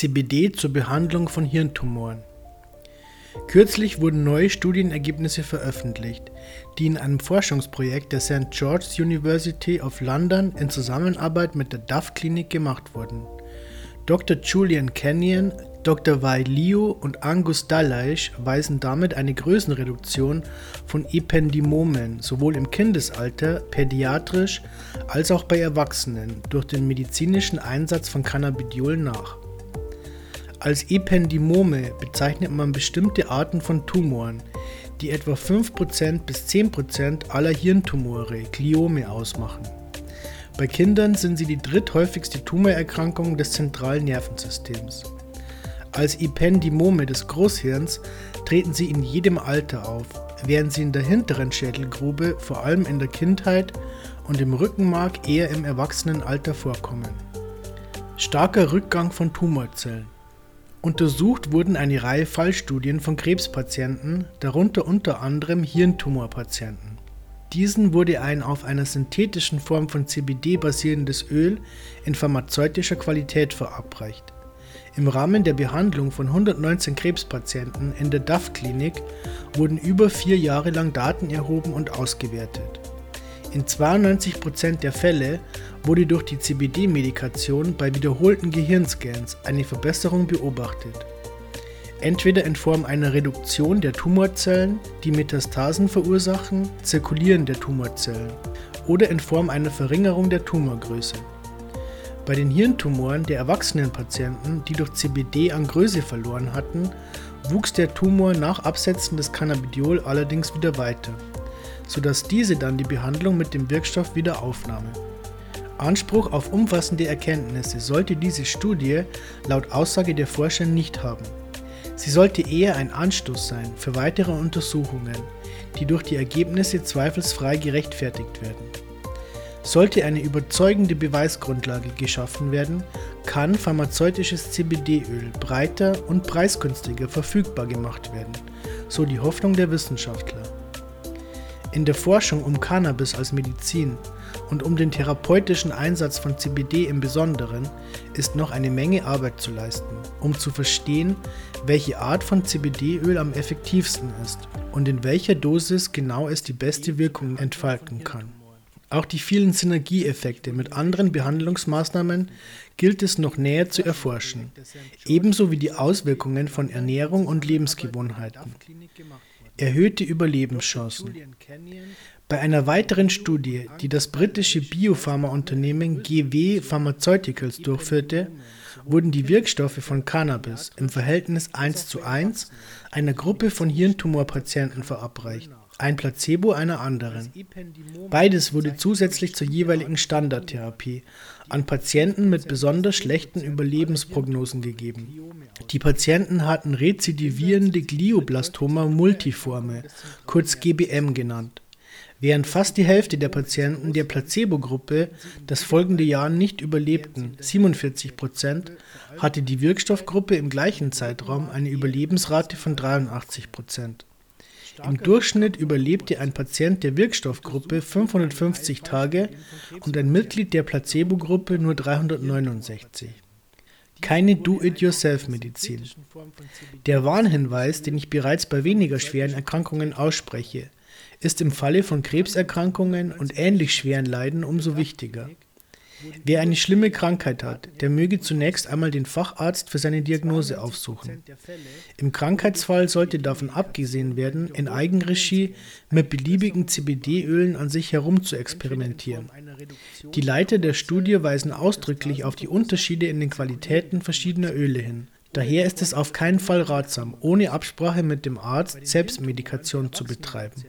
CBD zur Behandlung von Hirntumoren. Kürzlich wurden neue Studienergebnisse veröffentlicht, die in einem Forschungsprojekt der St. George's University of London in Zusammenarbeit mit der Duff Klinik gemacht wurden. Dr. Julian Kenyon, Dr. Wei Liu und Angus Dalleish weisen damit eine Größenreduktion von Ependimomen sowohl im Kindesalter, pädiatrisch als auch bei Erwachsenen durch den medizinischen Einsatz von Cannabidiol nach. Als Ependymome bezeichnet man bestimmte Arten von Tumoren, die etwa 5% bis 10% aller Hirntumore (Gliome) ausmachen. Bei Kindern sind sie die dritthäufigste Tumorerkrankung des zentralen Nervensystems. Als Ependymome des Großhirns treten sie in jedem Alter auf, während sie in der hinteren Schädelgrube vor allem in der Kindheit und im Rückenmark eher im Erwachsenenalter vorkommen. Starker Rückgang von Tumorzellen Untersucht wurden eine Reihe Fallstudien von Krebspatienten, darunter unter anderem Hirntumorpatienten. Diesen wurde ein auf einer synthetischen Form von CBD basierendes Öl in pharmazeutischer Qualität verabreicht. Im Rahmen der Behandlung von 119 Krebspatienten in der DAF-Klinik wurden über vier Jahre lang Daten erhoben und ausgewertet. In 92% der Fälle wurde durch die CBD-Medikation bei wiederholten Gehirnscans eine Verbesserung beobachtet. Entweder in Form einer Reduktion der Tumorzellen, die Metastasen verursachen, Zirkulieren der Tumorzellen, oder in Form einer Verringerung der Tumorgröße. Bei den Hirntumoren der erwachsenen Patienten, die durch CBD an Größe verloren hatten, wuchs der Tumor nach Absetzen des Cannabidiol allerdings wieder weiter, sodass diese dann die Behandlung mit dem Wirkstoff wieder aufnahmen. Anspruch auf umfassende Erkenntnisse sollte diese Studie laut Aussage der Forscher nicht haben. Sie sollte eher ein Anstoß sein für weitere Untersuchungen, die durch die Ergebnisse zweifelsfrei gerechtfertigt werden. Sollte eine überzeugende Beweisgrundlage geschaffen werden, kann pharmazeutisches CBD-Öl breiter und preisgünstiger verfügbar gemacht werden, so die Hoffnung der Wissenschaftler. In der Forschung um Cannabis als Medizin und um den therapeutischen Einsatz von CBD im Besonderen ist noch eine Menge Arbeit zu leisten, um zu verstehen, welche Art von CBD-Öl am effektivsten ist und in welcher Dosis genau es die beste Wirkung entfalten kann. Auch die vielen Synergieeffekte mit anderen Behandlungsmaßnahmen gilt es noch näher zu erforschen, ebenso wie die Auswirkungen von Ernährung und Lebensgewohnheiten. Erhöhte Überlebenschancen. Bei einer weiteren Studie, die das britische Biopharmaunternehmen GW Pharmaceuticals durchführte, wurden die Wirkstoffe von Cannabis im Verhältnis 1 zu 1 einer Gruppe von Hirntumorpatienten verabreicht, ein Placebo einer anderen. Beides wurde zusätzlich zur jeweiligen Standardtherapie an Patienten mit besonders schlechten Überlebensprognosen gegeben. Die Patienten hatten rezidivierende Glioblastoma multiforme, kurz GBM genannt. Während fast die Hälfte der Patienten der Placebo-Gruppe das folgende Jahr nicht überlebten, 47 Prozent, hatte die Wirkstoffgruppe im gleichen Zeitraum eine Überlebensrate von 83 Prozent. Im Durchschnitt überlebte ein Patient der Wirkstoffgruppe 550 Tage und ein Mitglied der Placebo-Gruppe nur 369. Keine Do-it-yourself-Medizin. Der Warnhinweis, den ich bereits bei weniger schweren Erkrankungen ausspreche, ist im Falle von Krebserkrankungen und ähnlich schweren Leiden umso wichtiger. Wer eine schlimme Krankheit hat, der möge zunächst einmal den Facharzt für seine Diagnose aufsuchen. Im Krankheitsfall sollte davon abgesehen werden, in Eigenregie mit beliebigen CBD-Ölen an sich herum zu experimentieren. Die Leiter der Studie weisen ausdrücklich auf die Unterschiede in den Qualitäten verschiedener Öle hin. Daher ist es auf keinen Fall ratsam, ohne Absprache mit dem Arzt Selbstmedikation zu betreiben.